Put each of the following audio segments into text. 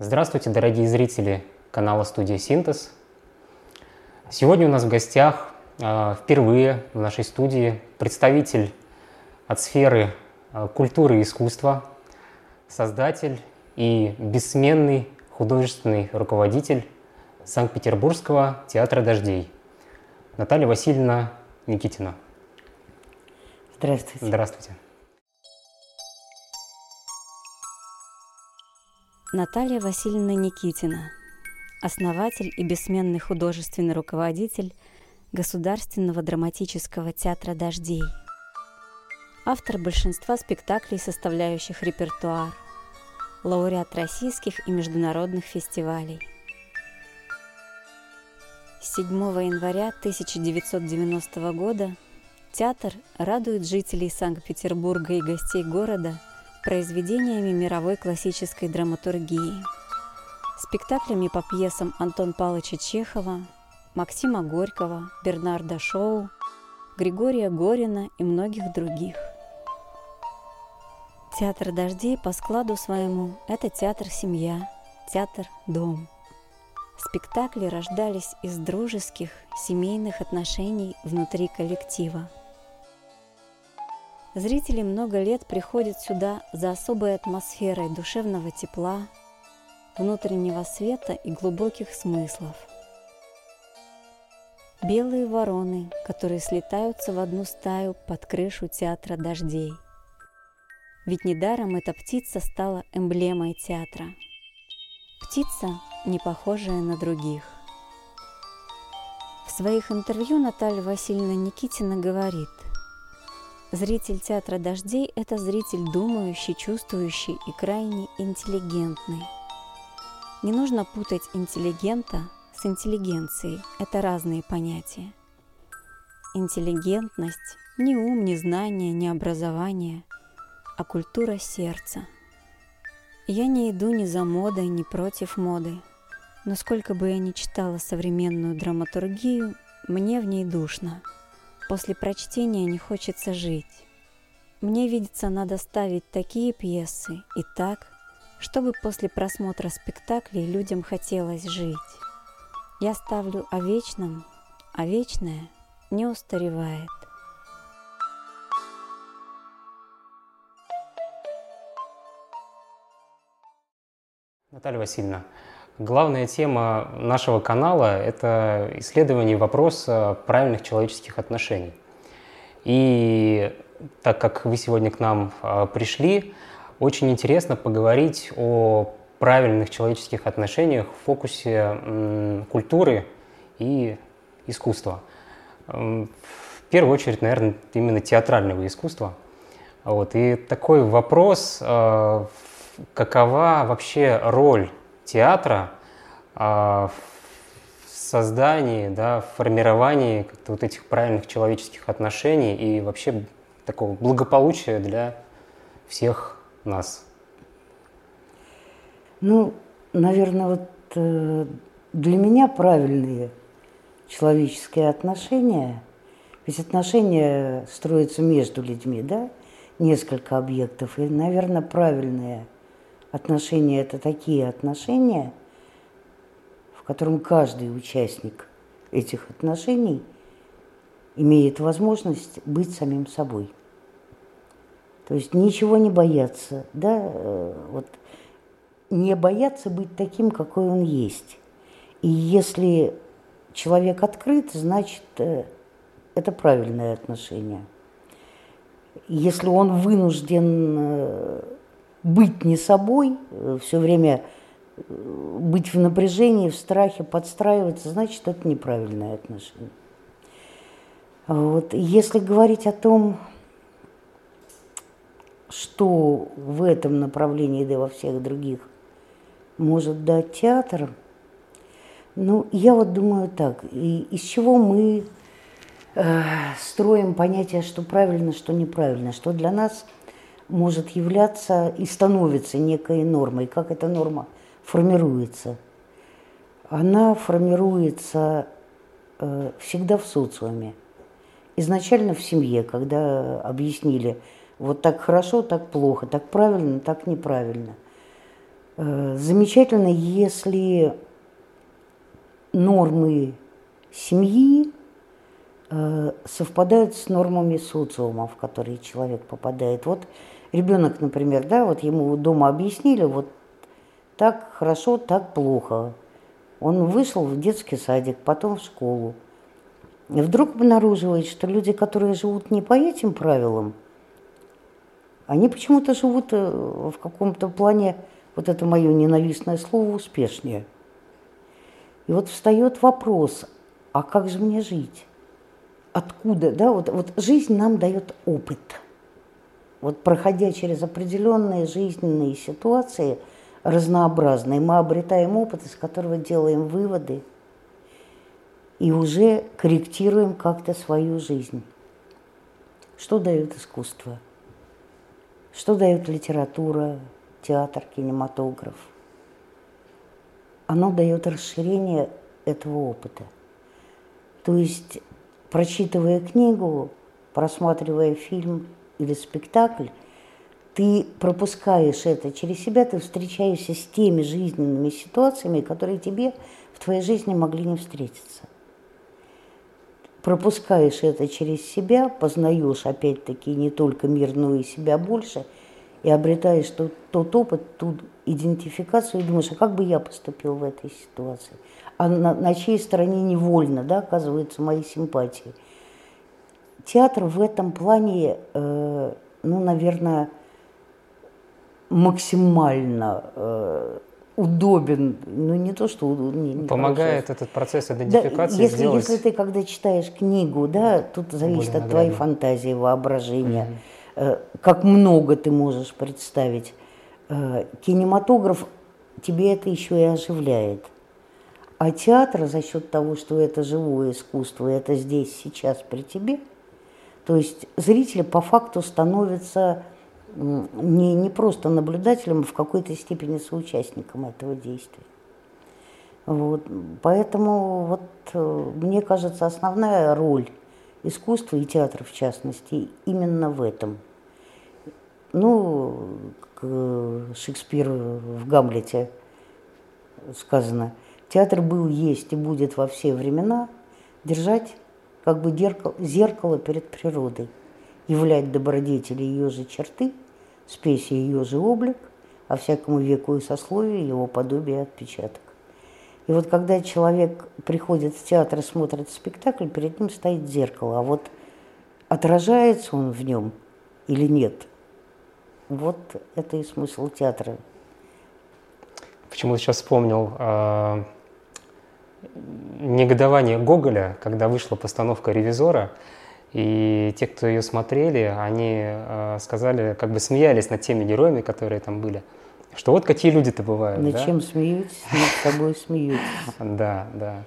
Здравствуйте, дорогие зрители канала «Студия Синтез». Сегодня у нас в гостях э, впервые в нашей студии представитель от сферы э, культуры и искусства, создатель и бессменный художественный руководитель Санкт-Петербургского театра «Дождей» Наталья Васильевна Никитина. Здравствуйте. Здравствуйте. Наталья Васильевна Никитина, основатель и бессменный художественный руководитель Государственного драматического театра «Дождей», автор большинства спектаклей, составляющих репертуар, лауреат российских и международных фестивалей. С 7 января 1990 года театр радует жителей Санкт-Петербурга и гостей города – произведениями мировой классической драматургии, спектаклями по пьесам Антон Павловича Чехова, Максима Горького, Бернарда Шоу, Григория Горина и многих других. Театр дождей по складу своему – это театр-семья, театр-дом. Спектакли рождались из дружеских, семейных отношений внутри коллектива – Зрители много лет приходят сюда за особой атмосферой душевного тепла, внутреннего света и глубоких смыслов. Белые вороны, которые слетаются в одну стаю под крышу театра дождей. Ведь недаром эта птица стала эмблемой театра. Птица, не похожая на других. В своих интервью Наталья Васильевна Никитина говорит – Зритель театра «Дождей» – это зритель думающий, чувствующий и крайне интеллигентный. Не нужно путать интеллигента с интеллигенцией – это разные понятия. Интеллигентность – не ум, не знание, не образование, а культура сердца. Я не иду ни за модой, ни против моды, но сколько бы я ни читала современную драматургию, мне в ней душно – После прочтения не хочется жить. Мне видится, надо ставить такие пьесы и так, чтобы после просмотра спектаклей людям хотелось жить. Я ставлю о вечном, а вечное не устаревает. Наталья Васильевна, Главная тема нашего канала – это исследование вопроса правильных человеческих отношений. И так как вы сегодня к нам а, пришли, очень интересно поговорить о правильных человеческих отношениях в фокусе культуры и искусства. В первую очередь, наверное, именно театрального искусства. Вот. И такой вопрос, а, какова вообще роль театра а, в создании, да, в формировании как-то вот этих правильных человеческих отношений и вообще такого благополучия для всех нас? Ну, наверное, вот э, для меня правильные человеческие отношения, ведь отношения строятся между людьми, да, несколько объектов, и, наверное, правильные – Отношения – это такие отношения, в котором каждый участник этих отношений имеет возможность быть самим собой. То есть ничего не бояться, да, э, вот не бояться быть таким, какой он есть. И если человек открыт, значит, э, это правильное отношение. Если он вынужден э, быть не собой, э, все время э, быть в напряжении, в страхе, подстраиваться, значит, это неправильное отношение. Вот. Если говорить о том, что в этом направлении, да и во всех других, может дать театр, ну, я вот думаю так, и из чего мы э, строим понятие, что правильно, что неправильно, что для нас – может являться и становится некой нормой. Как эта норма формируется? Она формируется э, всегда в социуме. Изначально в семье, когда объяснили, вот так хорошо, так плохо, так правильно, так неправильно. Э, замечательно, если нормы семьи э, совпадают с нормами социума, в который человек попадает. Вот ребенок, например, да, вот ему дома объяснили, вот так хорошо, так плохо. Он вышел в детский садик, потом в школу. И вдруг обнаруживает, что люди, которые живут не по этим правилам, они почему-то живут э, в каком-то плане, вот это мое ненавистное слово, успешнее. И вот встает вопрос, а как же мне жить? Откуда? Да, вот, вот жизнь нам дает опыт. Вот проходя через определенные жизненные ситуации, разнообразные, мы обретаем опыт, из которого делаем выводы и уже корректируем как-то свою жизнь. Что дает искусство? Что дает литература, театр, кинематограф? Оно дает расширение этого опыта. То есть, прочитывая книгу, просматривая фильм или спектакль, ты пропускаешь это через себя, ты встречаешься с теми жизненными ситуациями, которые тебе в твоей жизни могли не встретиться. Пропускаешь это через себя, познаешь опять-таки не только мир, но и себя больше, и обретаешь тот, тот опыт, ту идентификацию, и думаешь, а как бы я поступил в этой ситуации? А на, на чьей стороне невольно, да, оказываются мои симпатии. Театр в этом плане, э, ну, наверное, максимально э, удобен, ну не то, что не, не Помогает хорошо. этот процесс идентификации да, если, сделать... если ты, когда читаешь книгу, да, тут зависит от твоей фантазии, воображения, mm-hmm. э, как много ты можешь представить. Э, кинематограф тебе это еще и оживляет. А театр за счет того, что это живое искусство, это здесь, сейчас при тебе, то есть зритель по факту становится не, не просто наблюдателем, а в какой-то степени соучастником этого действия. Вот. Поэтому вот, э, мне кажется, основная роль искусства и театра, в частности, именно в этом. Ну, Шекспир в «Гамлете» сказано, театр был, есть и будет во все времена держать как бы зеркало, перед природой, являть добродетели ее же черты – спеси ее же облик, а всякому веку и сословию его подобие отпечаток. И вот когда человек приходит в театр и смотрит спектакль, перед ним стоит зеркало, а вот отражается он в нем или нет, вот это и смысл театра. Почему сейчас вспомнил э, негодование Гоголя, когда вышла постановка «Ревизора», и те, кто ее смотрели, они э, сказали, как бы смеялись над теми героями, которые там были. Что вот какие люди-то бывают. Над да? чем смеются, над собой смеются. Да, да.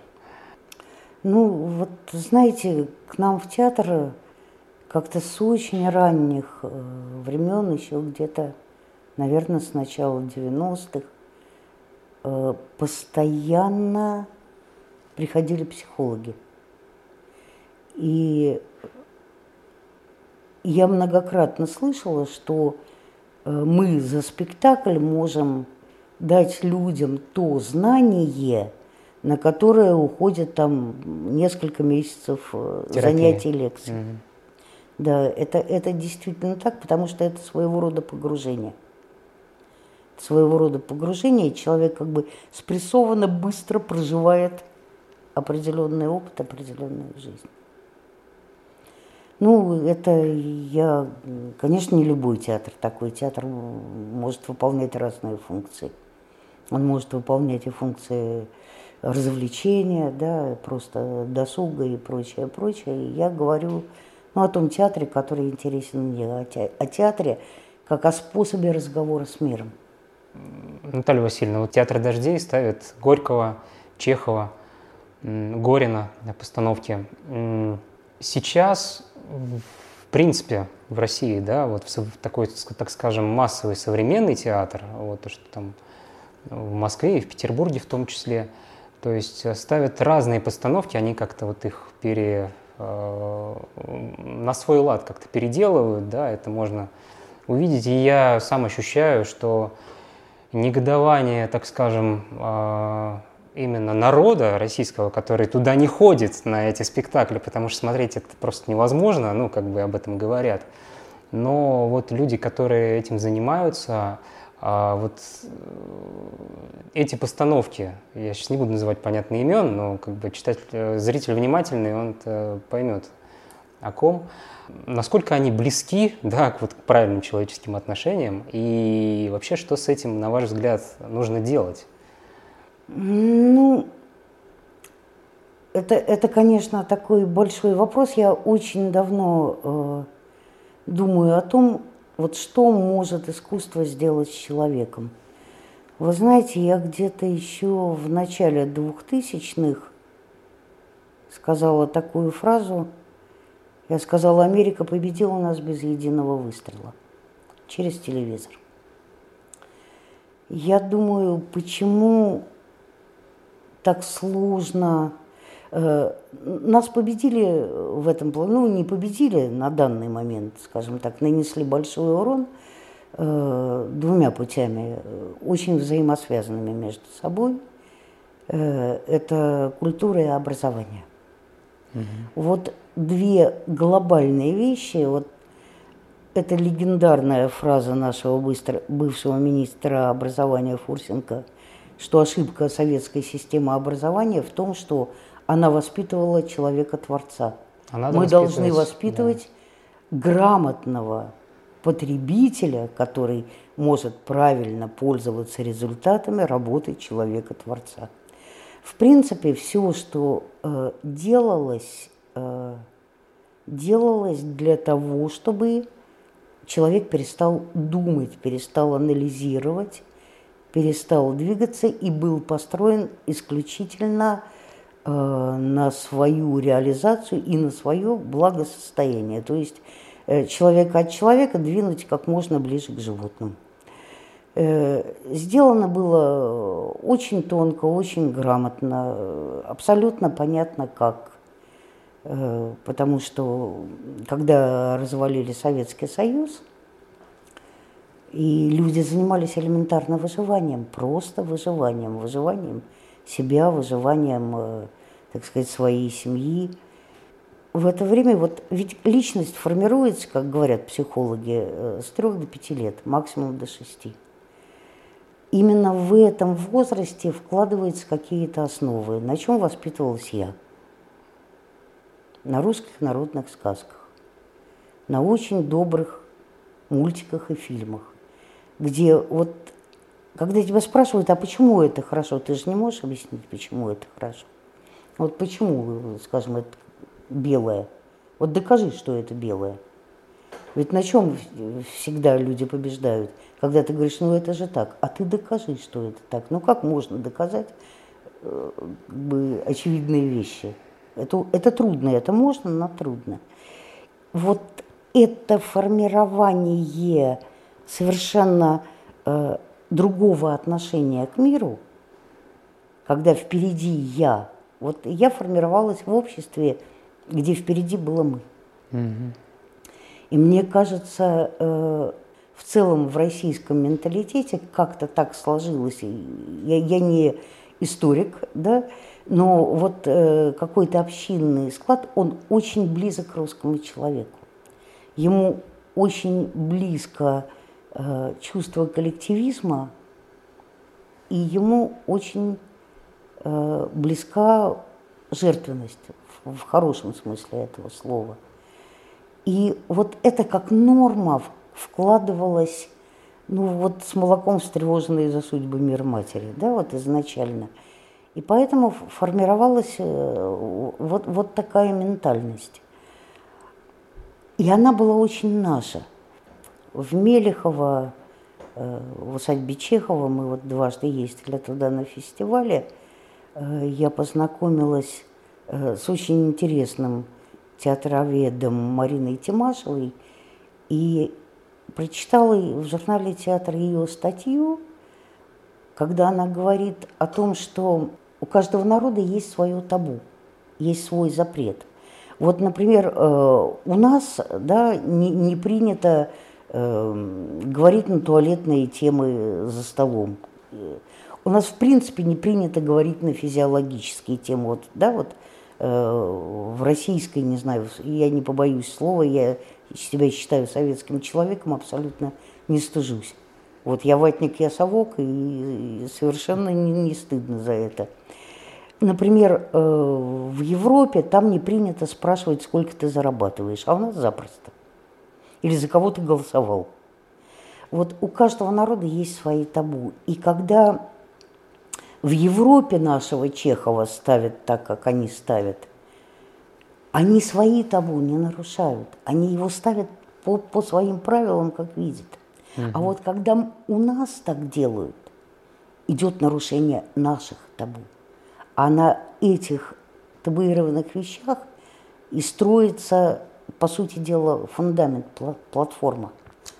Ну, вот знаете, к нам в театр как-то с очень ранних э, времен, еще где-то, наверное, с начала 90-х, э, постоянно приходили психологи. И я многократно слышала, что э, мы за спектакль можем дать людям то знание, на которое уходит там несколько месяцев э, Терапия. занятий лекций. Угу. Да, это, это действительно так, потому что это своего рода погружение. Своего рода погружение, человек как бы спрессованно, быстро проживает определенный опыт, определенную жизнь. Ну, это я, конечно, не любой театр такой. Театр может выполнять разные функции. Он может выполнять и функции развлечения, да, просто досуга и прочее, прочее. я говорю ну, о том театре, который интересен мне, о, о театре как о способе разговора с миром. Наталья Васильевна, вот театр дождей ставит Горького, Чехова, Горина на постановке. Сейчас в принципе, в России, да, вот в такой, так скажем, массовый современный театр, вот то, что там в Москве и в Петербурге в том числе, то есть э, ставят разные постановки, они как-то вот их пере, э, на свой лад как-то переделывают, да, это можно увидеть. И я сам ощущаю, что негодование, так скажем, а, именно народа российского, который туда не ходит на эти спектакли, потому что смотреть это просто невозможно, ну, как бы об этом говорят. Но вот люди, которые этим занимаются, а вот э, эти постановки, я сейчас не буду называть понятные имен, но как бы читатель, э, зритель внимательный, он поймет о ком, насколько они близки да, к, вот, к правильным человеческим отношениям и вообще что с этим, на ваш взгляд, нужно делать? Ну, это, это, конечно, такой большой вопрос. Я очень давно э, думаю о том, вот что может искусство сделать с человеком. Вы знаете, я где-то еще в начале двухтысячных сказала такую фразу. Я сказала, Америка победила нас без единого выстрела через телевизор. Я думаю, почему так сложно Э, нас победили в этом плане, ну не победили на данный момент, скажем так, нанесли большой урон э, двумя путями, очень взаимосвязанными между собой. Э, это культура и образование. Угу. Вот две глобальные вещи, вот это легендарная фраза нашего быстро, бывшего министра образования Фурсенко, что ошибка советской системы образования в том, что она воспитывала человека-творца. Она Мы должны воспитывать да. грамотного потребителя, который может правильно пользоваться результатами работы человека-творца. В принципе, все, что э, делалось, э, делалось для того, чтобы человек перестал думать, перестал анализировать, перестал двигаться и был построен исключительно Э, на свою реализацию и на свое благосостояние. То есть э, человека от человека двинуть как можно ближе к животным. Э, сделано было очень тонко, очень грамотно, абсолютно понятно как. Потому что когда развалили Советский Союз, и люди занимались элементарно выживанием, просто выживанием, выживанием – себя, выживанием, э, так сказать, своей семьи. В это время вот ведь личность формируется, как говорят психологи, э, с трех до пяти лет, максимум до шести. Именно в этом возрасте вкладываются какие-то основы. На чем воспитывалась я? На русских народных сказках, на очень добрых мультиках и фильмах, где вот когда тебя спрашивают, а почему это хорошо, ты же не можешь объяснить, почему это хорошо. Вот почему, скажем, это белое. Вот докажи, что это белое. Ведь на чем всегда люди побеждают? Когда ты говоришь, ну это же так, а ты докажи, что это так. Ну как можно доказать э, как бы, очевидные вещи? Это, это трудно, это можно, но трудно. Вот это формирование совершенно э, другого отношения к миру, когда впереди я, вот я формировалась в обществе, где впереди было мы. Угу. И мне кажется, э, в целом в российском менталитете как-то так сложилось. Я, я не историк, да, но вот э, какой-то общинный склад, он очень близок к русскому человеку. Ему очень близко Э, чувство коллективизма, и ему очень э, близка жертвенность в, в хорошем смысле этого слова. И вот это как норма вкладывалась, ну вот с молоком встревоженной за судьбы мир матери, да, вот изначально. И поэтому формировалась э, вот, вот такая ментальность. И она была очень наша – в Мелехово, э, в усадьбе Чехова, мы вот дважды ездили туда на фестивале, э, я познакомилась э, с очень интересным театроведом Мариной Тимашевой и прочитала в журнале «Театр» ее статью, когда она говорит о том, что у каждого народа есть свое табу, есть свой запрет. Вот, например, у нас да, не, не принято говорить на туалетные темы за столом. У нас, в принципе, не принято говорить на физиологические темы. Вот, да, вот э, в российской, не знаю, я не побоюсь слова, я себя считаю советским человеком, абсолютно не стыжусь. Вот я ватник, я совок, и совершенно не, не стыдно за это. Например, э, в Европе там не принято спрашивать, сколько ты зарабатываешь, а у нас запросто. Или за кого ты голосовал. Вот у каждого народа есть свои табу. И когда в Европе нашего Чехова ставят так, как они ставят, они свои табу не нарушают. Они его ставят по, по своим правилам, как видят. Угу. А вот когда у нас так делают, идет нарушение наших табу. А на этих табуированных вещах и строится, по сути дела, фундамент, платформа.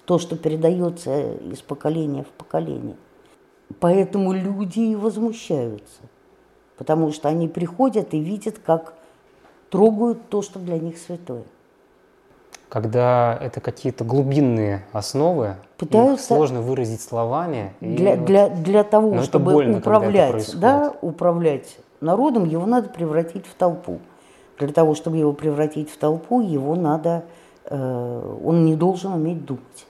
То, что передается из поколения в поколение. Поэтому люди и возмущаются. Потому что они приходят и видят, как трогают то, что для них святое. Когда это какие-то глубинные основы, Пытаются... их сложно выразить словами. Для, вот... для, для того, Но чтобы больно, управлять, да, управлять народом, его надо превратить в толпу. Для того, чтобы его превратить в толпу, его надо, э, он не должен уметь думать.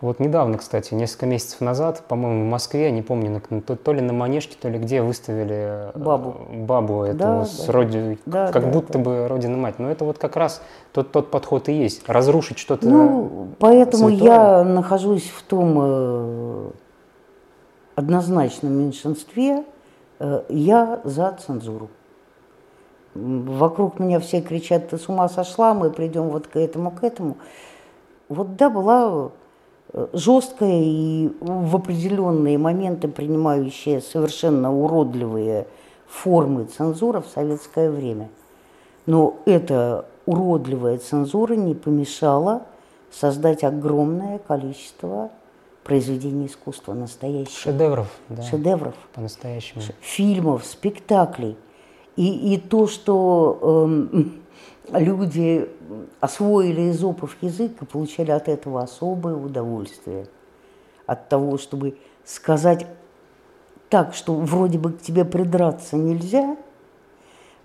Вот недавно, кстати, несколько месяцев назад, по-моему, в Москве, не помню, то, то ли на Манежке, то ли где выставили э, бабу, бабу эту да, с да. Роди, да, как да, будто да. бы Родина мать. Но это вот как раз тот, тот подход и есть, разрушить что-то. Ну, поэтому святое. я нахожусь в том э, однозначном меньшинстве, э, я за цензуру. Вокруг меня все кричат, ты с ума сошла, мы придем вот к этому, к этому. Вот да, была жесткая и в определенные моменты принимающая совершенно уродливые формы цензуры в советское время. Но эта уродливая цензура не помешала создать огромное количество произведений искусства настоящих. Шедевров, да. Шедевров. По-настоящему. Фильмов, спектаклей. И, и то, что э, люди освоили изопов язык и получали от этого особое удовольствие. От того, чтобы сказать так, что вроде бы к тебе придраться нельзя.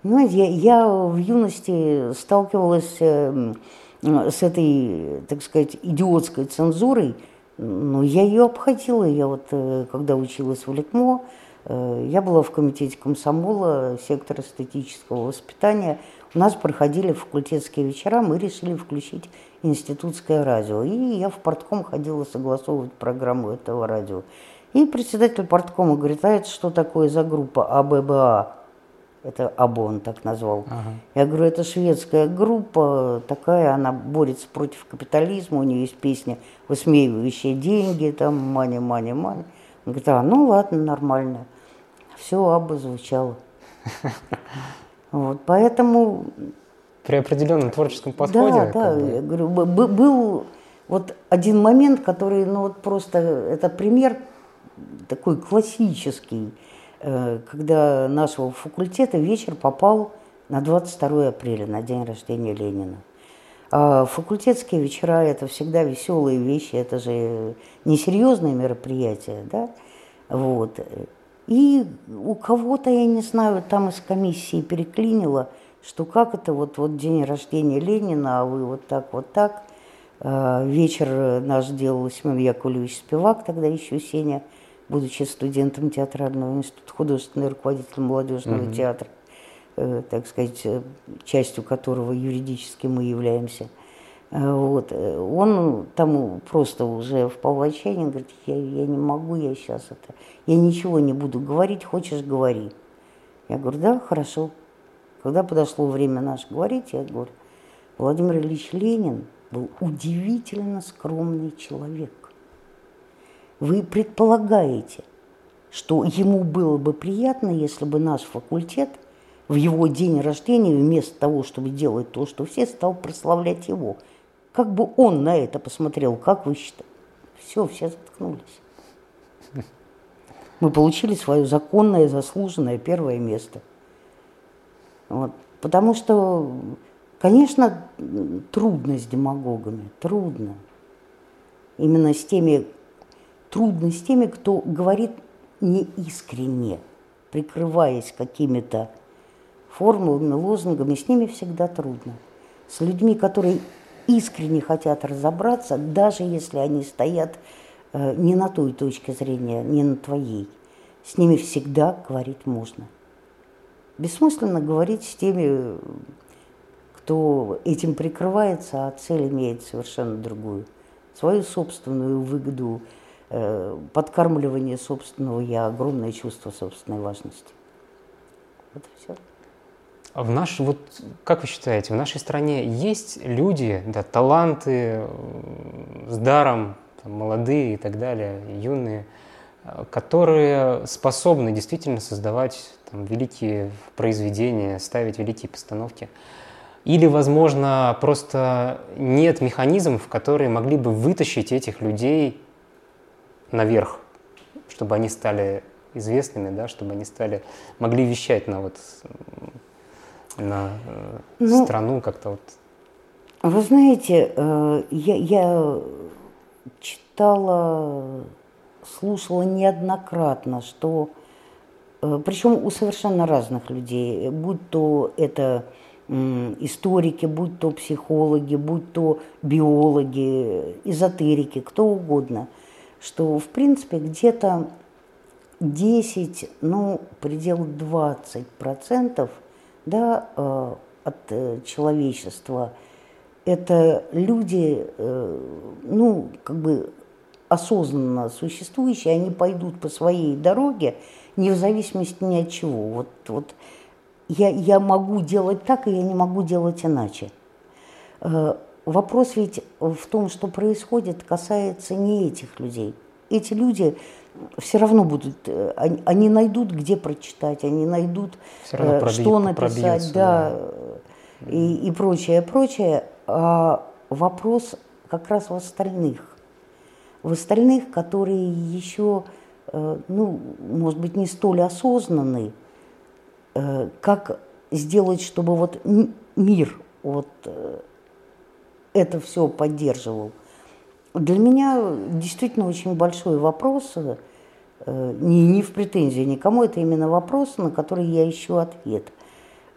Понимаете, я, я в юности сталкивалась э, с этой, так сказать, идиотской цензурой, но я ее обходила. Я вот, э, когда училась в Литмо, я была в комитете комсомола, сектор эстетического воспитания – у нас проходили факультетские вечера, мы решили включить институтское радио. И я в портком ходила согласовывать программу этого радио. И председатель порткома говорит, а это что такое за группа АББА? Это АБО он так назвал. Ага. Я говорю, это шведская группа, такая, она борется против капитализма, у нее есть песня, высмеивающая деньги, там, мани, мани, мани. Он говорит, а, ну ладно, нормально. Все, АБО звучало. Вот, поэтому... При определенном творческом подходе? Да, да, я говорю, был вот один момент, который, ну вот просто, это пример такой классический, э, когда нашего факультета вечер попал на 22 апреля, на день рождения Ленина. А факультетские вечера – это всегда веселые вещи, это же несерьезные мероприятия, да, вот. И у кого-то, я не знаю, там из комиссии переклинило, что как это вот, вот день рождения Ленина, а вы вот так, вот так. А, вечер наш делал Семен Яковлевич Спивак, тогда еще Сеня, будучи студентом театрального института, художественный руководитель молодежного mm-hmm. театра, так сказать, э, частью которого юридически мы являемся – Э, вот. Э, он там просто уже в отчаяние, говорит, я, я не могу, я сейчас это, я ничего не буду говорить, хочешь говори. Я говорю, да, хорошо. Когда подошло время наше говорить, я говорю, Владимир Ильич Ленин был удивительно скромный человек. Вы предполагаете, что ему было бы приятно, если бы наш факультет в его день рождения, вместо того, чтобы делать то, что все, стал прославлять его – как бы он на это посмотрел, как вы считаете? Все, все заткнулись. Мы получили свое законное, заслуженное первое место. Вот. Потому что, конечно, трудно с демагогами, трудно. именно с теми, трудно с теми, кто говорит неискренне, прикрываясь какими-то формулами, лозунгами, с ними всегда трудно. С людьми, которые искренне хотят разобраться, даже если они стоят э, не на той точке зрения, не на твоей, с ними всегда говорить можно. Бессмысленно говорить с теми, кто этим прикрывается, а цель имеет совершенно другую. Свою собственную выгоду, э, подкармливание собственного я, огромное чувство собственной важности. Вот и все. А в наш, вот, как вы считаете, в нашей стране есть люди, да, таланты с даром, там, молодые и так далее, юные, которые способны действительно создавать там, великие произведения, ставить великие постановки? Или, возможно, просто нет механизмов, которые могли бы вытащить этих людей наверх, чтобы они стали известными, да, чтобы они стали, могли вещать на вот на э, ну, страну как-то вот? Вы знаете, э, я, я читала, слушала неоднократно, что, э, причем у совершенно разных людей, будь то это историки, будь то психологи, будь то биологи, эзотерики, кто угодно, что, в принципе, где-то 10, ну, предел 20 процентов – да, э, от э, человечества. Это люди, э, ну, как бы осознанно существующие, они пойдут по своей дороге, не в зависимости ни от чего. Вот, вот я, я могу делать так, и я не могу делать иначе. Вопрос ведь в том, что происходит, касается не этих людей. Эти люди все равно будут, э, они, они найдут, где прочитать, они найдут, э, проби, что написать, да, да. И, и прочее, прочее. А вопрос как раз в остальных. В остальных, которые еще, э, ну, может быть, не столь осознанны, как сделать, чтобы вот мир вот это все поддерживал. Для меня действительно очень большой вопрос, э, не, не в претензии никому, это именно вопрос, на который я ищу ответ.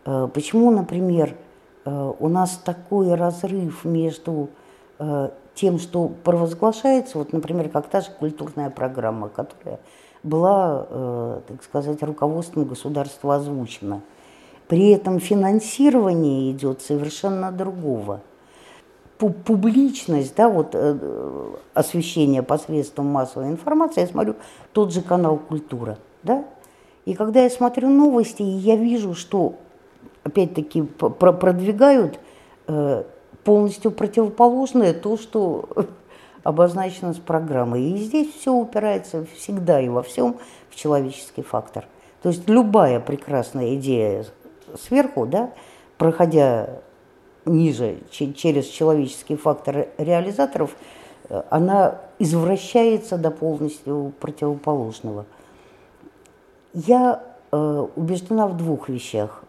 Э, почему, например, э, у нас такой разрыв между тем, что провозглашается, вот, например, как та же культурная программа, которая была, так сказать, руководством государства озвучена. При этом финансирование идет совершенно другого – публичность, да, вот э, освещение посредством массовой информации, я смотрю тот же канал «Культура», да, и когда я смотрю новости, я вижу, что, опять-таки, про продвигают э, полностью противоположное то, что обозначено с программой. И здесь все упирается всегда и во всем в человеческий фактор. То есть любая прекрасная идея сверху, да, проходя ниже, через человеческий фактор реализаторов, э, она извращается до полностью противоположного. Я э, убеждена в двух вещах.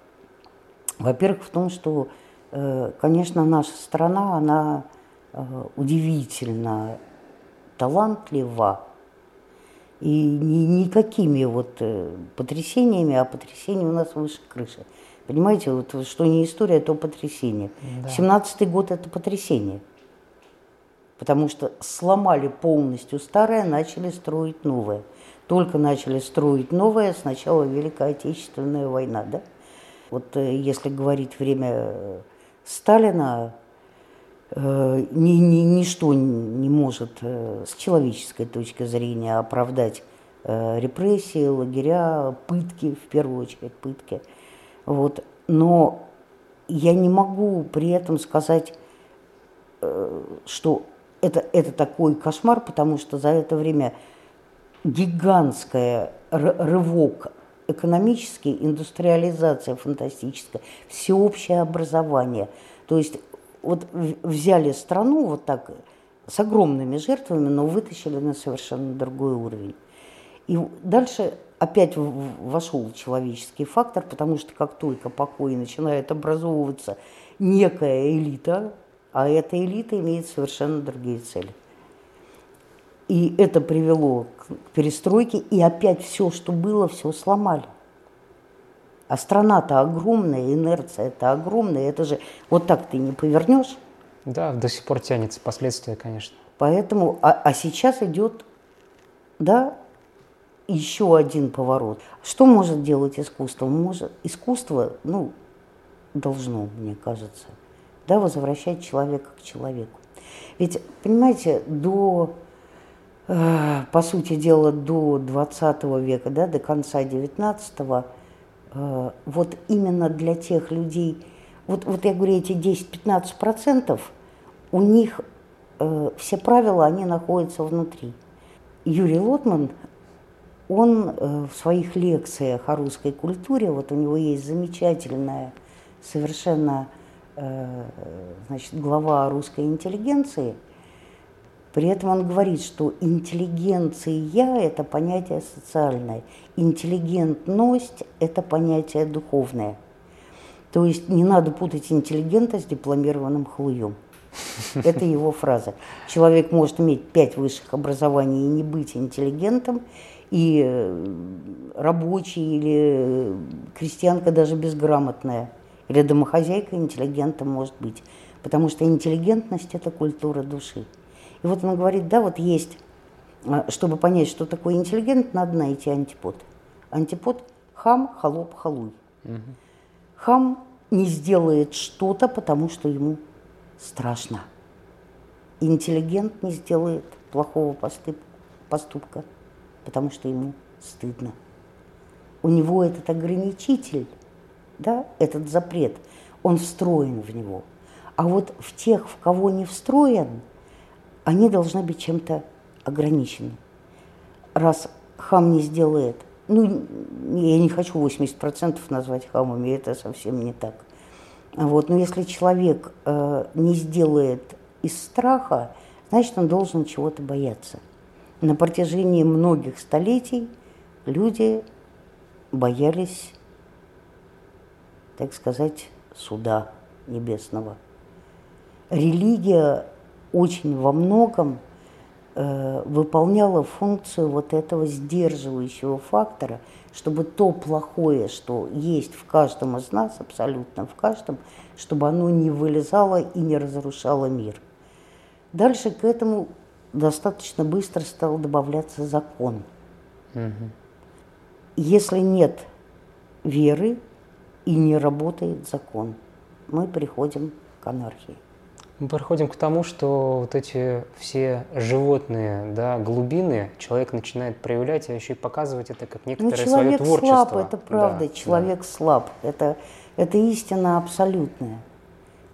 Во-первых, в том, что, э, конечно, наша страна, она удивительно талантлива. И ни, никакими вот потрясениями, а потрясения у нас выше крыши. Понимаете, вот что не история, то потрясение. Да. 17-й год это потрясение. Потому что сломали полностью старое, начали строить новое. Только начали строить новое, сначала Великая Отечественная война, да? Вот э, если говорить время э, Сталина, э, ни, ни, ничто не может с человеческой точки зрения оправдать репрессии, лагеря, пытки, в первую очередь пытки – вот. Но я не могу при этом сказать, э, что это, это такой кошмар, потому что за это время гигантская рывок экономический, индустриализация фантастическая, всеобщее образование. То есть вот взяли страну вот так с огромными жертвами, но вытащили на совершенно другой уровень. И дальше опять вошел человеческий фактор, потому что как только покой начинает образовываться некая элита, а эта элита имеет совершенно другие цели. И это привело к перестройке, и опять все, что было, все сломали. А страна-то огромная, инерция-то огромная, это же вот так ты не повернешь. Да, до сих пор тянется последствия, конечно. Поэтому, а, а сейчас идет, да, еще один поворот. Что может делать искусство? Может, искусство, ну, должно, мне кажется, да, возвращать человека к человеку. Ведь, понимаете, до, э, по сути дела, до 20 века, да, до конца 19 э, вот именно для тех людей, вот, вот я говорю, эти 10-15%, у них э, все правила, они находятся внутри. Юрий Лотман, он э, в своих лекциях о русской культуре, вот у него есть замечательная совершенно э, значит, глава русской интеллигенции, при этом он говорит, что интеллигенция – это понятие социальное, интеллигентность – это понятие духовное. То есть не надо путать интеллигента с дипломированным хлуем. Это его фраза. Человек может иметь пять высших образований и не быть интеллигентом, и э, рабочий или крестьянка даже безграмотная, или домохозяйка интеллигентом может быть. Потому что интеллигентность – это культура души. И вот он говорит, да, вот есть, а, чтобы понять, что такое интеллигент, надо найти антипод. Антипод – хам, холоп, халуй. Угу. Хам не сделает что-то, потому что ему страшно. Интеллигент не сделает плохого поступка, потому что ему стыдно. У него этот ограничитель, да, этот запрет, он встроен в него. А вот в тех, в кого не встроен, они должны быть чем-то ограничены. Раз хам не сделает, ну, я не хочу 80% назвать хамами, это совсем не так. Вот. Но если человек э, не сделает из страха, значит, он должен чего-то бояться. На протяжении многих столетий люди боялись, так сказать, суда небесного. Религия очень во многом э, выполняла функцию вот этого сдерживающего фактора – чтобы то плохое, что есть в каждом из нас, абсолютно в каждом, чтобы оно не вылезало и не разрушало мир. Дальше к этому достаточно быстро стал добавляться закон. Угу. Если нет веры и не работает закон, мы приходим к анархии. Мы приходим к тому, что вот эти все животные да, глубины человек начинает проявлять, а еще и показывать это как некоторое ну, свое творчество. Человек слаб, это правда, да, человек да. слаб, это, это истина абсолютная.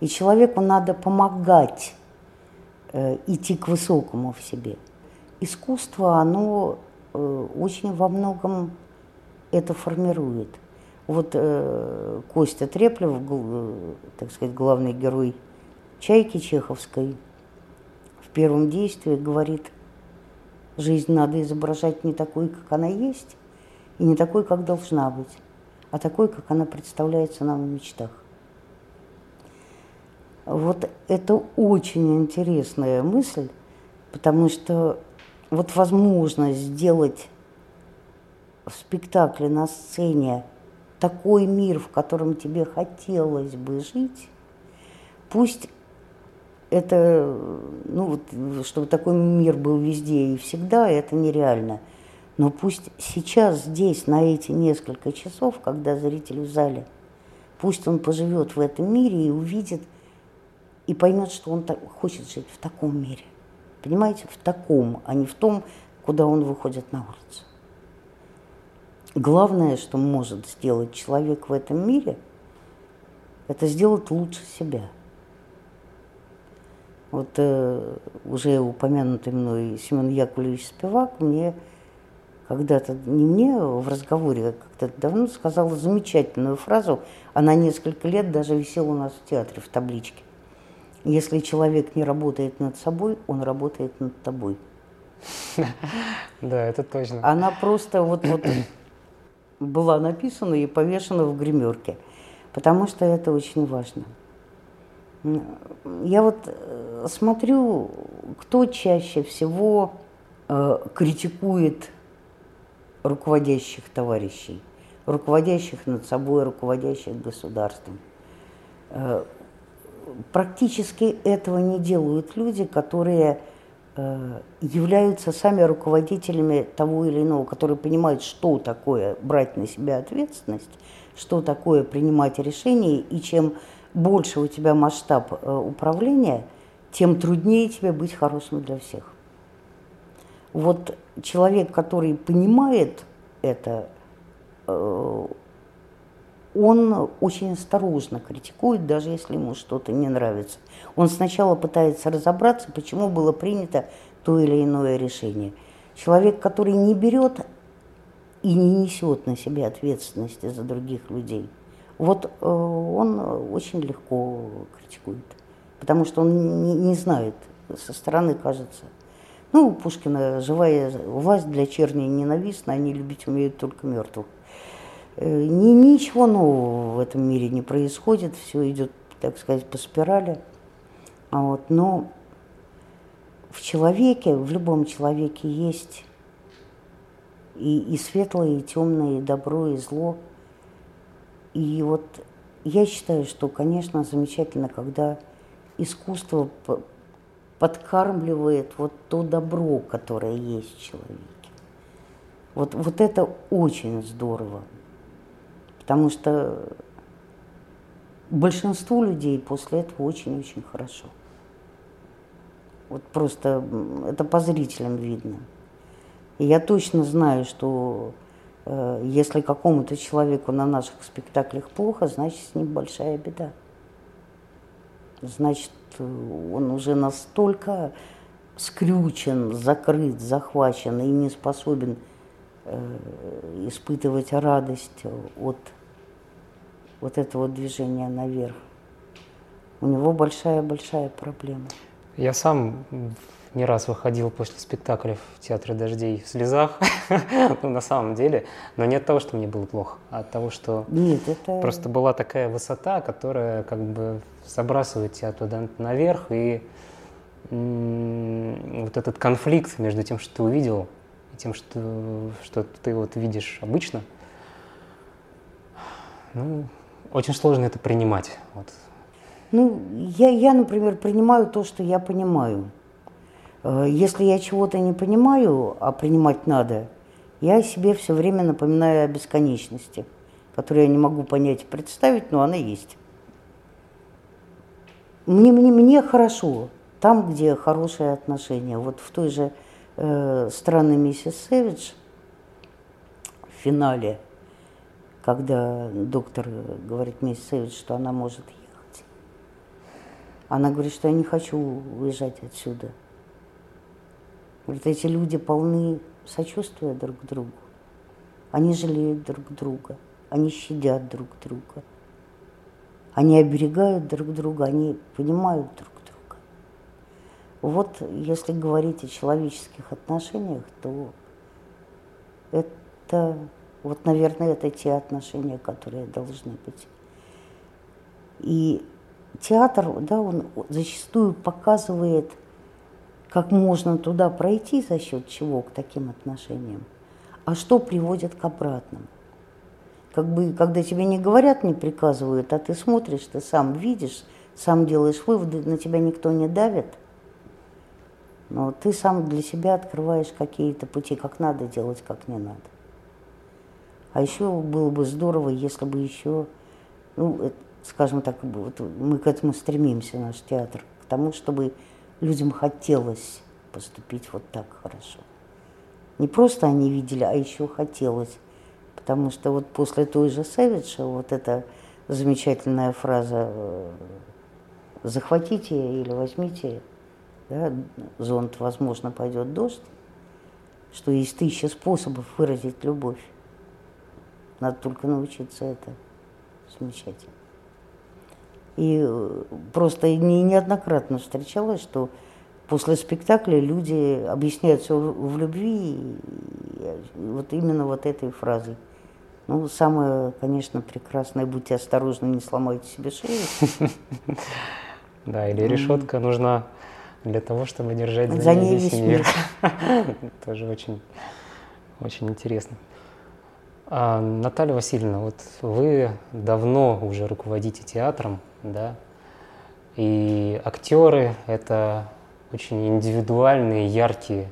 И человеку надо помогать идти к высокому в себе. Искусство, оно э, очень во многом это формирует. Вот э, Костя Треплев, э, так сказать, главный герой Чайки Чеховской в первом действии говорит, жизнь надо изображать не такой, как она есть, и не такой, как должна быть, а такой, как она представляется нам в мечтах. Вот это очень интересная мысль, потому что вот возможность сделать в спектакле на сцене такой мир, в котором тебе хотелось бы жить, пусть это, ну вот, чтобы такой мир был везде и всегда, это нереально. Но пусть сейчас, здесь, на эти несколько часов, когда зритель в зале, пусть он поживет в этом мире и увидит, и поймет, что он так, хочет жить в таком мире. Понимаете, в таком, а не в том, куда он выходит на улицу. Главное, что может сделать человек в этом мире, это сделать лучше себя – вот э, уже упомянутый мной Семен Яковлевич Спивак мне когда-то, не мне, в разговоре а как-то давно сказал замечательную фразу, она несколько лет даже висела у нас в театре в табличке. Если человек не работает над собой, он работает над тобой. Да, это точно. Она просто вот, вот была написана и повешена в гримерке, потому что это очень важно. Я вот э, смотрю, кто чаще всего э, критикует руководящих товарищей, руководящих над собой, руководящих государством. Э, практически этого не делают люди, которые э, являются сами руководителями того или иного, которые понимают, что такое брать на себя ответственность, что такое принимать решения, и чем больше у тебя масштаб э, управления, тем труднее тебе быть хорошим для всех. Вот человек, который понимает это, э, он очень осторожно критикует, даже если ему что-то не нравится. Он сначала пытается разобраться, почему было принято то или иное решение. Человек, который не берет и не несет на себе ответственности за других людей, вот э, он очень легко критикует, потому что он не, не знает, со стороны кажется. Ну, у Пушкина живая власть для черни ненавистна, они любить умеют только мертвых. Э, ни, ничего нового в этом мире не происходит, все идет, так сказать, по спирали. А вот, но в человеке, в любом человеке есть и, и светлое, и темное, и добро, и зло. И вот я считаю, что, конечно, замечательно, когда искусство подкармливает вот то добро, которое есть в человеке. Вот, вот это очень здорово. Потому что большинству людей после этого очень-очень хорошо. Вот просто это по зрителям видно. И я точно знаю, что э, если какому-то человеку на наших спектаклях плохо, значит с ним большая беда. Значит, он уже настолько скрючен, закрыт, захвачен и не способен испытывать радость от вот этого движения наверх. У него большая-большая проблема. Я сам не раз выходил после спектакля в театре дождей в слезах, ну, на самом деле, но не от того, что мне было плохо, а от того, что Нет, это... просто была такая высота, которая как бы забрасывает тебя туда наверх, и вот этот конфликт между тем, что ты увидел, тем, что, что ты вот видишь обычно, ну, очень сложно это принимать. Вот. Ну, я, я, например, принимаю то, что я понимаю. Э, если я чего-то не понимаю, а принимать надо, я себе все время напоминаю о бесконечности, которую я не могу понять и представить, но она есть. Мне, мне, мне хорошо там, где хорошие отношения. Вот в той же э, странный миссис Сэвидж в финале, когда доктор говорит миссис Сэвидж, что она может ехать. Она говорит, что я не хочу уезжать отсюда. Говорит, эти люди полны сочувствия друг к другу. Они жалеют друг друга, они щадят друг друга. Они оберегают друг друга, они понимают друг вот если говорить о человеческих отношениях, то это, вот, наверное, это те отношения, которые должны быть. И театр, да, он зачастую показывает, как можно туда пройти, за счет чего к таким отношениям, а что приводит к обратному. Как бы, когда тебе не говорят, не приказывают, а ты смотришь, ты сам видишь, сам делаешь выводы, на тебя никто не давит – но ты сам для себя открываешь какие-то пути, как надо делать, как не надо. А еще было бы здорово, если бы еще, ну, скажем так, вот мы к этому стремимся, наш театр, к тому, чтобы людям хотелось поступить вот так хорошо. Не просто они видели, а еще хотелось. Потому что вот после той же Савича вот эта замечательная фраза «захватите или возьмите да, зонт, возможно, пойдет дождь, что есть тысяча способов выразить любовь. Надо только научиться это замечать. И э, просто не, неоднократно встречалось, что после спектакля люди объясняют все в любви, вот именно вот этой фразой. Ну, самое, конечно, прекрасное, будьте осторожны, не сломайте себе шею. Да, или решетка нужна для того, чтобы держать за, за ней весь мир. Тоже очень, очень интересно. А, Наталья Васильевна, вот вы давно уже руководите театром, да, и актеры – это очень индивидуальные, яркие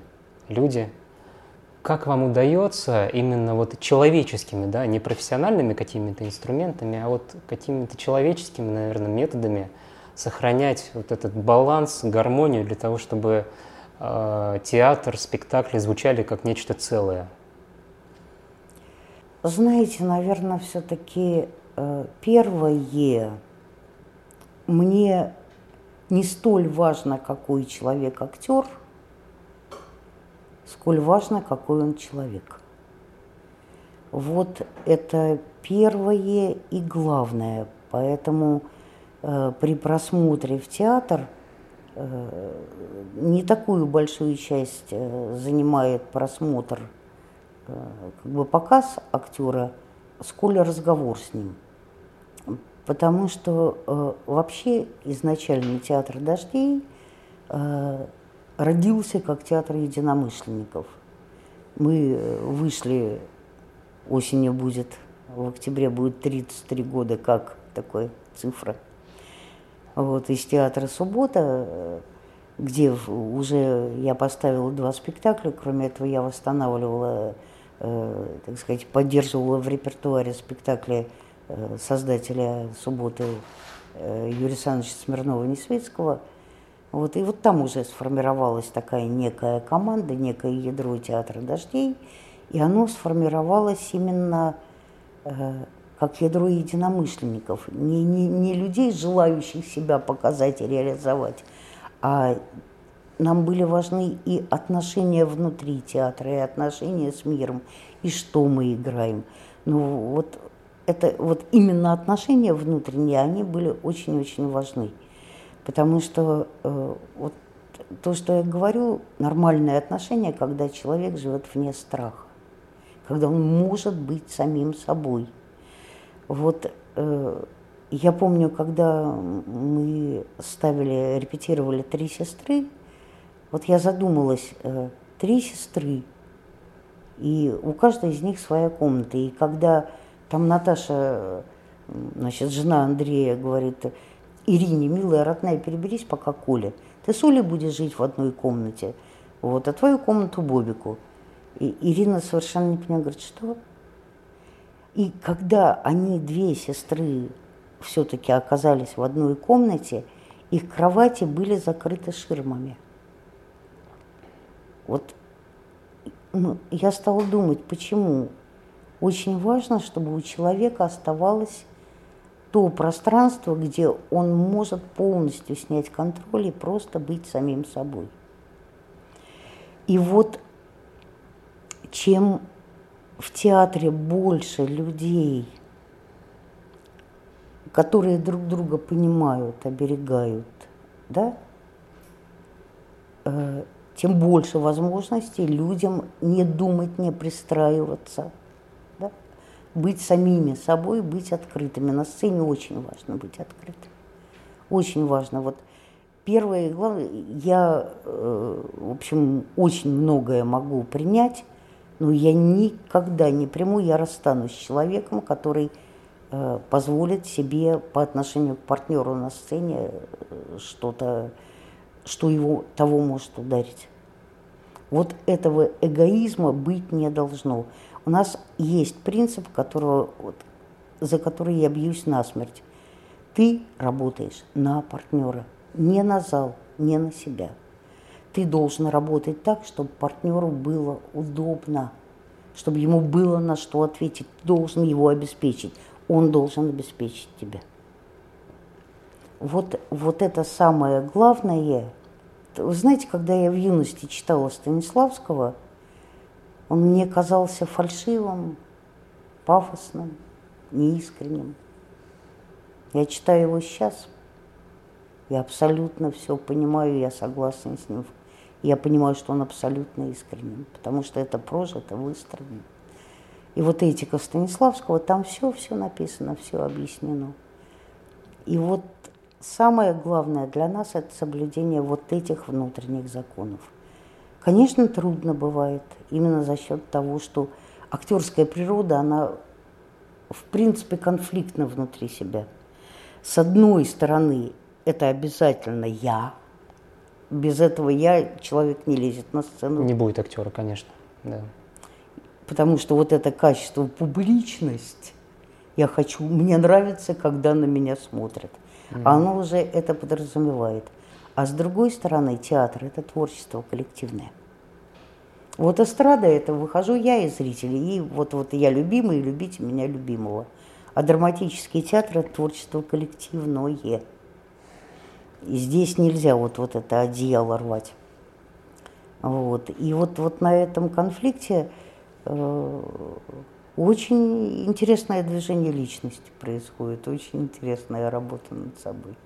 люди. Как вам удается именно вот человеческими, да, не профессиональными какими-то инструментами, а вот какими-то человеческими, наверное, методами сохранять вот этот баланс, гармонию для того, чтобы э, театр, спектакли звучали как нечто целое? Знаете, наверное, все-таки э, первое мне не столь важно, какой человек актер, сколь важно, какой он человек. Вот это первое и главное. Поэтому при просмотре в театр э, не такую большую часть э, занимает просмотр, э, как бы показ актера, сколь разговор с ним – потому что э, вообще изначально театр дождей э, родился как театр единомышленников. Мы э, вышли, осенью будет, в октябре будет 33 года, как такая цифра, вот, из театра «Суббота», э, где уже я поставила два спектакля, кроме этого я восстанавливала, э, так сказать, поддерживала в репертуаре спектакли Э, создателя «Субботы» э, Юрия Александровича Смирнова-Несветского. Вот, и вот там уже сформировалась такая некая команда, некое ядро театра «Дождей», и оно сформировалось именно э, как ядро единомышленников, не, не, не людей, желающих себя показать и реализовать, а нам были важны и отношения внутри театра, и отношения с миром, и что мы играем. Ну вот это вот именно отношения внутренние, они были очень-очень важны. Потому что э, вот то, что я говорю, нормальные отношения, когда человек живет вне страха, когда он может быть самим собой. Вот э, я помню, когда мы ставили, репетировали «Три сестры», вот я задумалась, э, три сестры, и у каждой из них своя комната. И когда там Наташа, значит, жена Андрея говорит, Ирине, милая, родная, переберись пока Коля. Ты с Олей будешь жить в одной комнате, вот, а твою комнату Бобику. И Ирина совершенно не понимает, говорит, что? И когда они, две сестры, все-таки оказались в одной комнате, их кровати были закрыты ширмами. Вот ну, я стала думать, почему очень важно, чтобы у человека оставалось то пространство, где он может полностью снять контроль и просто быть самим собой. И вот чем в театре больше людей, которые друг друга понимают, оберегают, да, э, тем больше возможностей людям не думать, не пристраиваться – быть самими собой, быть открытыми. На сцене очень важно быть открытым. Очень важно. Вот первое главное, я, э, в общем, очень многое могу принять, но я никогда не приму, я расстанусь с человеком, который э, позволит себе по отношению к партнеру на сцене э, что-то, что его того может ударить. Вот этого эгоизма быть не должно. У нас есть принцип, которого, вот, за который я бьюсь насмерть. Ты работаешь на партнера, не на зал, не на себя. Ты должен работать так, чтобы партнеру было удобно, чтобы ему было на что ответить. Ты должен его обеспечить. Он должен обеспечить тебя. Вот, вот это самое главное. Вы знаете, когда я в юности читала Станиславского – он мне казался фальшивым, пафосным, неискренним. Я читаю его сейчас, я абсолютно все понимаю, я согласна с ним. Я понимаю, что он абсолютно искренен, потому что это прожито, выстроено. И вот этика Станиславского, там все-все написано, все объяснено. И вот самое главное для нас – это соблюдение вот этих внутренних законов. Конечно, трудно бывает именно за счет того, что актерская природа, она в принципе конфликтна внутри себя. С одной стороны, это обязательно я. Без этого я человек не лезет на сцену. Не будет актера, конечно. Да. Потому что вот это качество, публичность, я хочу, мне нравится, когда на меня смотрят. Mm-hmm. Оно уже это подразумевает. А с другой стороны, театр – это творчество коллективное. Вот эстрада – это выхожу я и зрители, и вот, вот я любимый, и любите меня любимого. А драматический театр – это творчество коллективное. И здесь нельзя вот, вот это одеяло рвать. Вот. И вот, вот на этом конфликте э, очень интересное движение личности происходит, очень интересная работа над собой.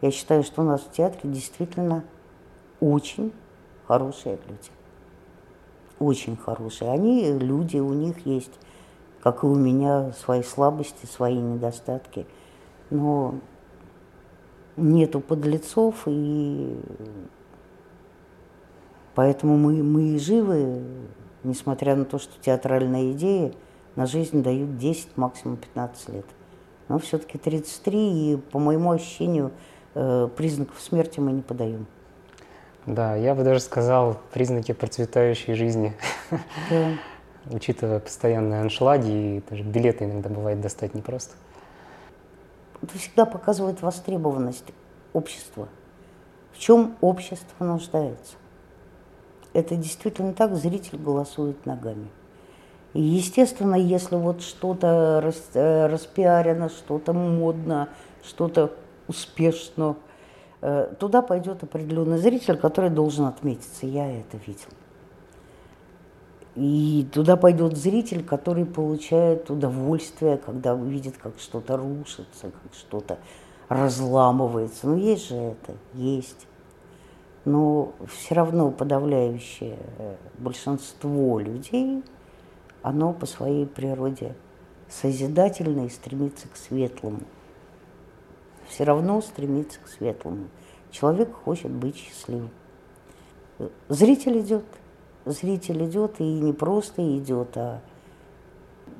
Я считаю, что у нас в театре действительно очень хорошие люди. Очень хорошие. Они люди, у них есть, как и у меня, свои слабости, свои недостатки. Но нету подлецов, и поэтому мы, мы и живы, несмотря на то, что театральные идеи на жизнь дают 10, максимум 15 лет. Но все-таки 33, и по моему ощущению, э, признаков смерти мы не подаем. Да, я бы даже сказал признаки процветающей жизни. Да. Учитывая постоянные аншлаги, и даже билеты иногда бывает достать непросто. Это всегда показывает востребованность общества. В чем общество нуждается? Это действительно так, зритель голосует ногами. И, естественно, если вот что-то э, распиарено, что-то модно, что-то успешно, э, туда пойдет определенный зритель, который должен отметиться. Я это видел. И туда пойдет зритель, который получает удовольствие, когда видит, как что-то рушится, как что-то разламывается. Ну, есть же это, есть но все равно подавляющее большинство людей, оно по своей природе созидательно и стремится к светлому. Все равно стремится к светлому. Человек хочет быть счастливым. Зритель идет, зритель идет и не просто идет, а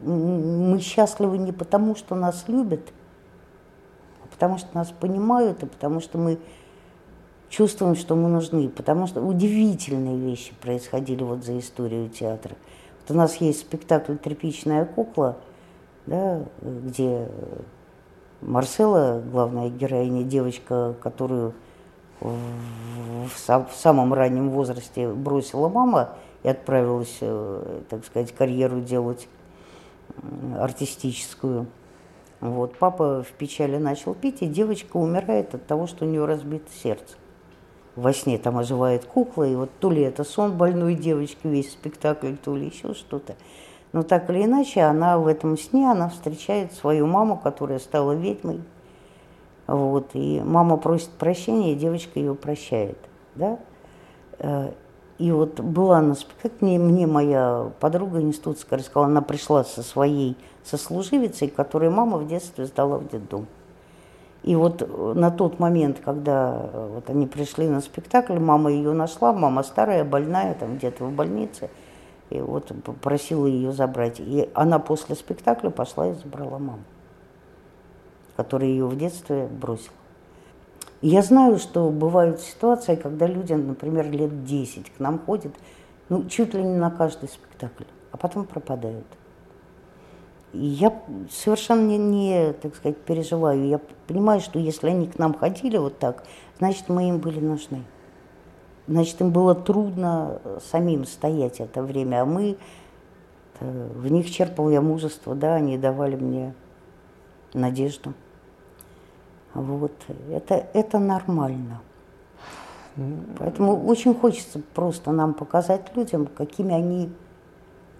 мы счастливы не потому, что нас любят, а потому что нас понимают, и потому что мы чувствуем, что мы нужны, потому что удивительные вещи происходили вот за историю театра. Вот у нас есть спектакль «Тряпичная кукла», да, где Марсела, главная героиня, девочка, которую в, в самом раннем возрасте бросила мама и отправилась, э, так сказать, карьеру делать артистическую. Вот, папа в печали начал пить, и девочка умирает от того, что у нее разбито сердце во сне там оживает кукла, и вот то ли это сон больной девочки, весь спектакль, то ли еще что-то. Но так или иначе, она в этом сне, она встречает свою маму, которая стала ведьмой. Вот, и мама просит прощения, и девочка ее прощает. Да? Э, и вот была на спектакле, мне моя подруга институтская рассказала, она пришла со своей сослуживицей, которую мама в детстве сдала в детдом. И вот э, на тот момент, когда э, вот они пришли на спектакль, мама ее нашла, мама старая, больная, там где-то в больнице, и вот попросила ее забрать. И она после спектакля пошла и забрала маму, которая ее в детстве бросила. И я знаю, что бывают ситуации, когда люди, например, лет 10 к нам ходят, ну, чуть ли не на каждый спектакль, а потом пропадают. И я совершенно не, не, так сказать, переживаю. Я понимаю, что если они к нам ходили вот так, значит, мы им были нужны. Значит, им было трудно э, самим стоять это время, а мы э, в них черпал я мужество, да, они давали мне надежду. Вот, это, это нормально. Поэтому очень хочется просто нам показать людям, какими они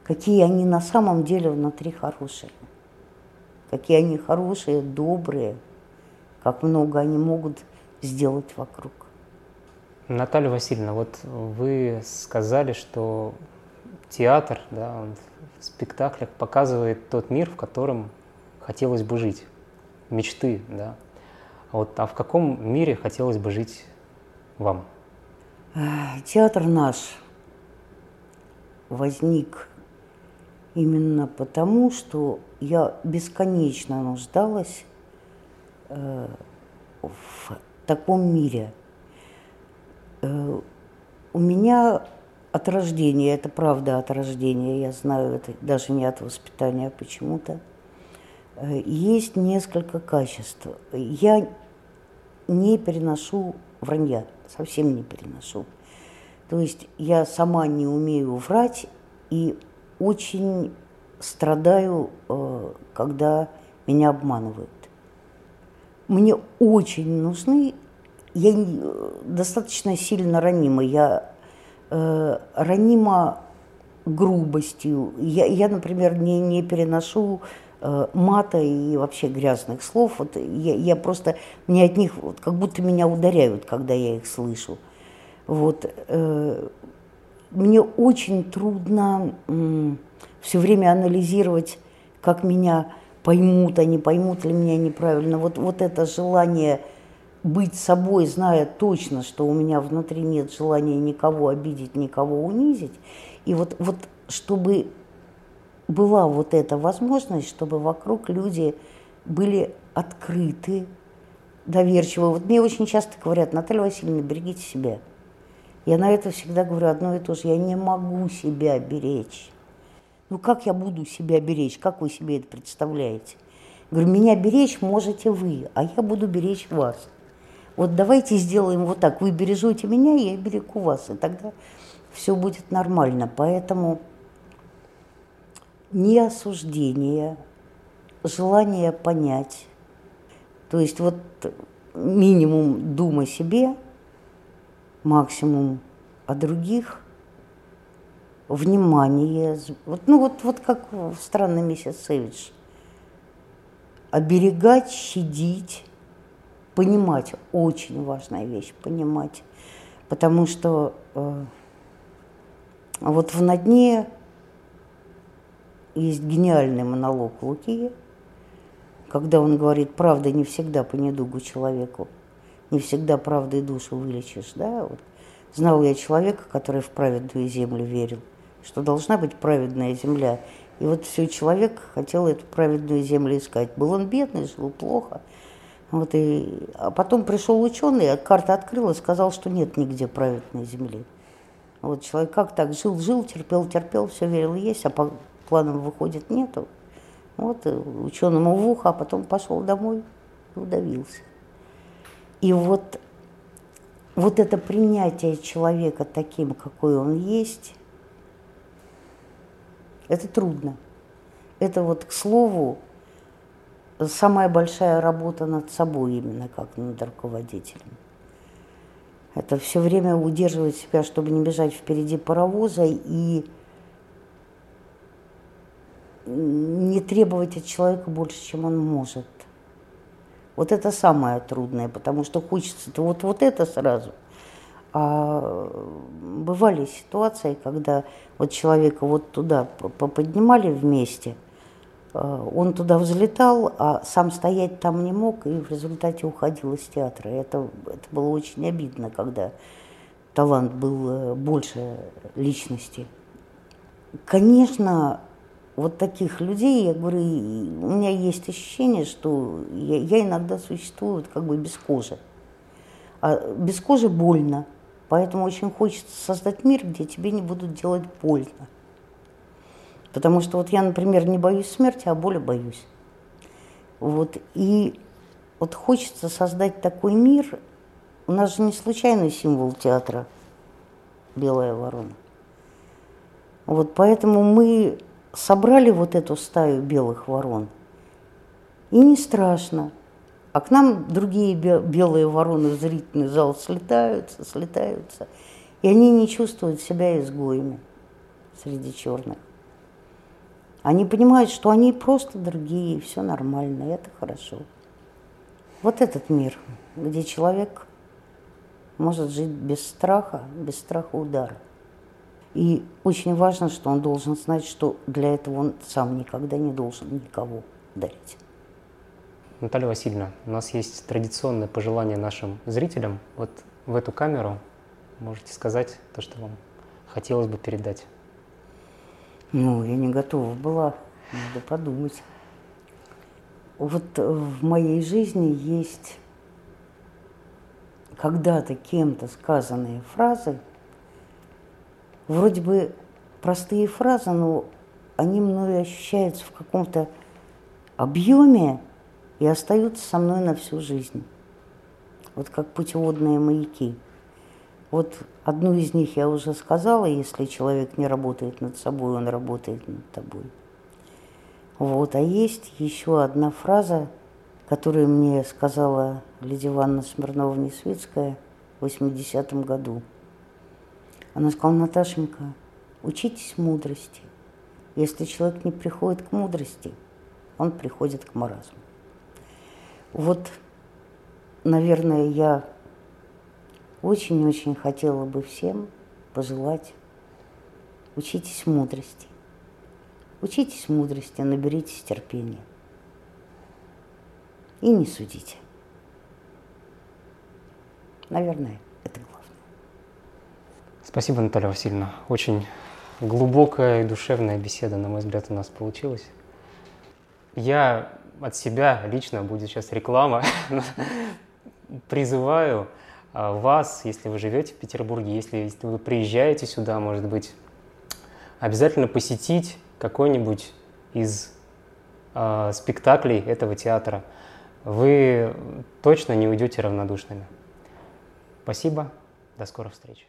какие они на самом деле внутри хорошие. Какие они хорошие, добрые, как много они могут сделать вокруг. Наталья Васильевна, вот вы сказали, что театр да, он в спектаклях показывает тот мир, в котором хотелось бы жить, мечты. Да? Вот, а в каком мире хотелось бы жить вам? Театр наш возник именно потому, что я бесконечно нуждалась э, в таком мире. Э, у меня от рождения, это правда от рождения, я знаю, это даже не от воспитания почему-то, э, есть несколько качеств. Я не переношу вранья, совсем не переношу. То есть я сама не умею врать и очень страдаю, э, когда меня обманывают. Мне очень нужны, я достаточно сильно ранима, я э, ранима грубостью. Я, я например, не, не переношу мата и вообще грязных слов. Вот я, я просто, мне от них вот, как будто меня ударяют, когда я их слышу. Вот, э, мне очень трудно э, все время анализировать, как меня поймут, не поймут ли меня неправильно. Вот, вот это желание быть собой, зная точно, что у меня внутри нет желания никого обидеть, никого унизить. И вот, вот чтобы была вот эта возможность, чтобы вокруг люди были открыты, доверчивы. Вот мне очень часто говорят, Наталья Васильевна, берегите себя. Я на это всегда говорю одно и то же. Я не могу себя беречь. Ну как я буду себя беречь? Как вы себе это представляете? говорю, меня беречь можете вы, а я буду беречь вас. Вот давайте сделаем вот так. Вы бережете меня, я берегу вас. И тогда все будет нормально. Поэтому не осуждение, желание понять. То есть вот минимум думай себе, максимум о других, внимание. Вот, ну вот, вот как в «Странный месяц Севич». Оберегать, щадить, понимать. Очень важная вещь – понимать. Потому что э, вот в «На дне» есть гениальный монолог Луки, когда он говорит, правда не всегда по недугу человеку не всегда правдой душу вылечишь, да, вот. Знал я человека, который в праведную землю верил, что должна быть праведная земля. И вот все человек хотел эту праведную землю искать. Был он бедный, жил плохо. Вот и, а потом пришел ученый, а карта открыла, сказал, что нет нигде праведной земли. Вот человек как так жил, жил, терпел, терпел, все верил есть, а по планам выходит нету. Вот ученому в ухо, а потом пошел домой и удавился. И вот, вот это принятие человека таким, какой он есть, это трудно. Это вот, к слову, самая большая работа над собой именно, как над руководителем. Это все время удерживать себя, чтобы не бежать впереди паровоза и не требовать от человека больше, чем он может. Вот это самое трудное, потому что хочется вот, вот это сразу. А бывали ситуации, когда вот человека вот туда поднимали вместе, а, он туда взлетал, а сам стоять там не мог, и в результате уходил из театра. Это, это было очень обидно, когда талант был э, больше личности. Конечно, вот таких людей, я говорю, у меня есть ощущение, что я, я иногда существую как бы без кожи. А без кожи больно, поэтому очень хочется создать мир, где тебе не будут делать больно. Потому что вот я, например, не боюсь смерти, а боли боюсь. Вот, и вот хочется создать такой мир. У нас же не случайный символ театра белая ворона. Вот поэтому мы собрали вот эту стаю белых ворон, и не страшно. А к нам другие белые вороны в зрительный зал слетаются, слетаются, и они не чувствуют себя изгоями среди черных. Они понимают, что они просто другие, и все нормально, и это хорошо. Вот этот мир, где человек может жить без страха, без страха удара. И очень важно, что он должен знать, что для этого он сам никогда не должен никого дарить. Наталья Васильевна, у нас есть традиционное пожелание нашим зрителям. Вот в эту камеру можете сказать то, что вам хотелось бы передать. Ну, я не готова была, надо подумать. Вот в моей жизни есть когда-то кем-то сказанные фразы, вроде бы простые фразы, но они мною ощущаются в каком-то объеме и остаются со мной на всю жизнь. Вот как путеводные маяки. Вот одну из них я уже сказала, если человек не работает над собой, он работает над тобой. Вот, а есть еще одна фраза, которую мне сказала Лидия Ивановна Смирнова-Несвицкая в 80-м году. Она сказала, Наташенька, учитесь мудрости. Если человек не приходит к мудрости, он приходит к маразму. Вот, наверное, я очень-очень хотела бы всем пожелать учитесь мудрости. Учитесь мудрости, наберитесь терпения. И не судите. Наверное, это главное. Спасибо, Наталья Васильевна. Очень глубокая и душевная беседа, на мой взгляд, у нас получилась. Я от себя лично, будет сейчас реклама, призываю а, вас, если вы живете в Петербурге, если, если вы приезжаете сюда, может быть, обязательно посетить какой-нибудь из э, спектаклей этого театра. Вы точно не уйдете равнодушными. Спасибо, до скорых встреч.